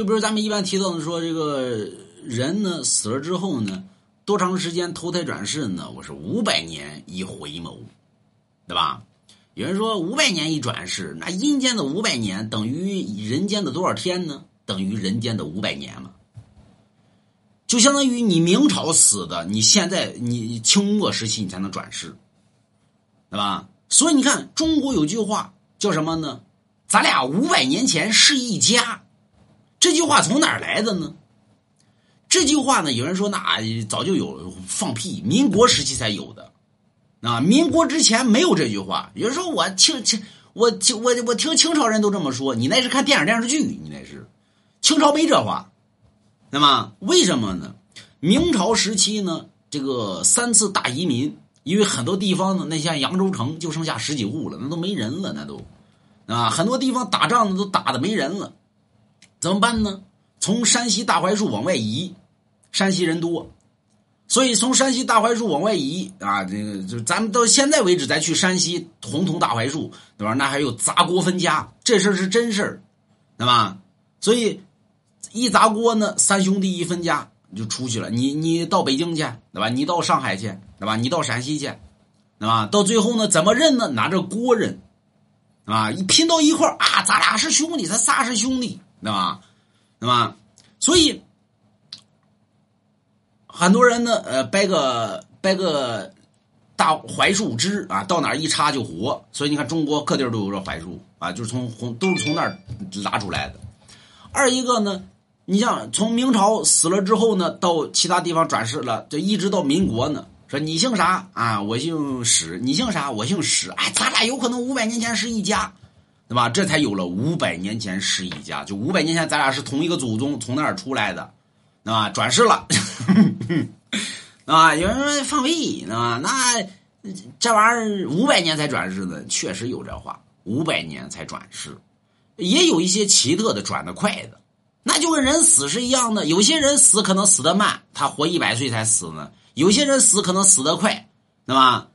就比如咱们一般提到的说，这个人呢死了之后呢，多长时间投胎转世呢？我是五百年一回眸，对吧？有人说五百年一转世，那阴间的五百年等于人间的多少天呢？等于人间的五百年嘛。就相当于你明朝死的，你现在你清末时期你才能转世，对吧？所以你看，中国有句话叫什么呢？咱俩五百年前是一家。这句话从哪儿来的呢？这句话呢，有人说那早就有，放屁，民国时期才有的。啊，民国之前没有这句话。有人说我清清我清我我听清朝人都这么说，你那是看电影电视剧，你那是清朝没这话。那么为什么呢？明朝时期呢，这个三次大移民，因为很多地方呢，那像扬州城就剩下十几户了，那都没人了，那都啊，很多地方打仗呢都打的没人了，怎么办呢？从山西大槐树往外移，山西人多，所以从山西大槐树往外移啊，这个就咱们到现在为止，咱去山西红桐大槐树，对吧？那还有砸锅分家，这事儿是真事儿，对吧？所以。一砸锅呢，三兄弟一分家就出去了。你你到北京去，对吧？你到上海去，对吧？你到陕西去，对吧？到最后呢，怎么认呢？拿着锅认，啊，一拼到一块啊，咱俩是兄弟，咱仨是兄弟，对吧？对吧？所以很多人呢，呃，掰个掰个大槐树枝啊，到哪一插就活。所以你看，中国各地都有这槐树啊，就是从红都是从那儿拉出来的。二一个呢。你像从明朝死了之后呢，到其他地方转世了，这一直到民国呢。说你姓啥啊？我姓史。你姓啥？我姓史。哎，咱俩有可能五百年前是一家，对吧？这才有了五百年前是一家。就五百年前咱俩是同一个祖宗，从那儿出来的，对吧？转世了，啊？有人说放屁，啊？那这玩意儿五百年才转世的，确实有这话，五百年才转世，也有一些奇特的转的快的。那就跟人死是一样的，有些人死可能死得慢，他活一百岁才死呢；有些人死可能死得快，对吧？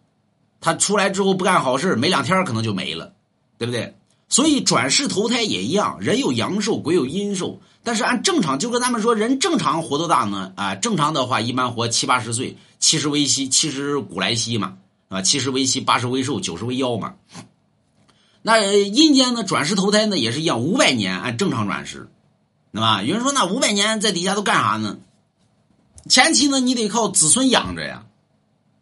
他出来之后不干好事，没两天可能就没了，对不对？所以转世投胎也一样，人有阳寿，鬼有阴寿。但是按正常，就跟咱们说，人正常活多大呢？啊，正常的话一般活七八十岁，七十为稀，七十古来稀嘛，啊，七十为稀，八十为寿，九十为妖嘛。那阴间呢，转世投胎呢也是一样，五百年按正常转世。对吧？有人说那五百年在底下都干啥呢？前期呢，你得靠子孙养着呀。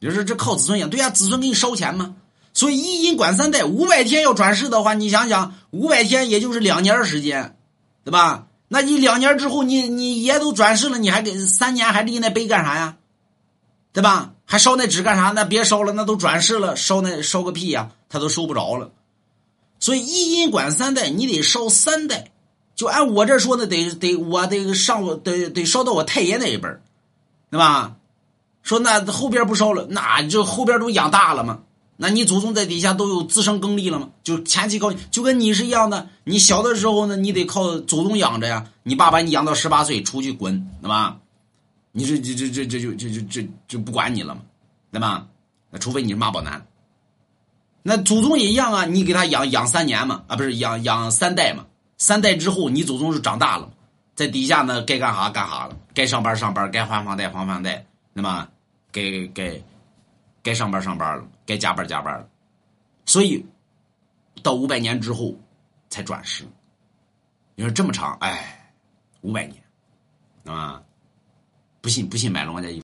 就是这靠子孙养，对呀，子孙给你烧钱嘛。所以一阴管三代，五百天要转世的话，你想想，五百天也就是两年时间，对吧？那你两年之后，你你爷都转世了，你还给三年还立那碑干啥呀？对吧？还烧那纸干啥？那别烧了，那都转世了，烧那烧个屁呀，他都收不着了。所以一阴管三代，你得烧三代。就按我这说呢，得得我得上我得得烧到我太爷那一辈对吧？说那后边不烧了，那就后边都养大了嘛。那你祖宗在底下都有自生耕力了吗？就前期靠，就跟你是一样的。你小的时候呢，你得靠祖宗养着呀。你爸把你养到十八岁，出去滚，对吧？你这这这这这就就就就就不管你了嘛，对吧？那除非你是妈宝男。那祖宗也一样啊，你给他养养三年嘛，啊，不是养养三代嘛。三代之后，你祖宗是长大了，在底下呢，该干啥干啥了，该上班上班，该还房贷还房贷，那么该该该上班上班了，该加班加班了，所以到五百年之后才转世。你说这么长，哎，五百年，啊，不信不信买了我家衣服。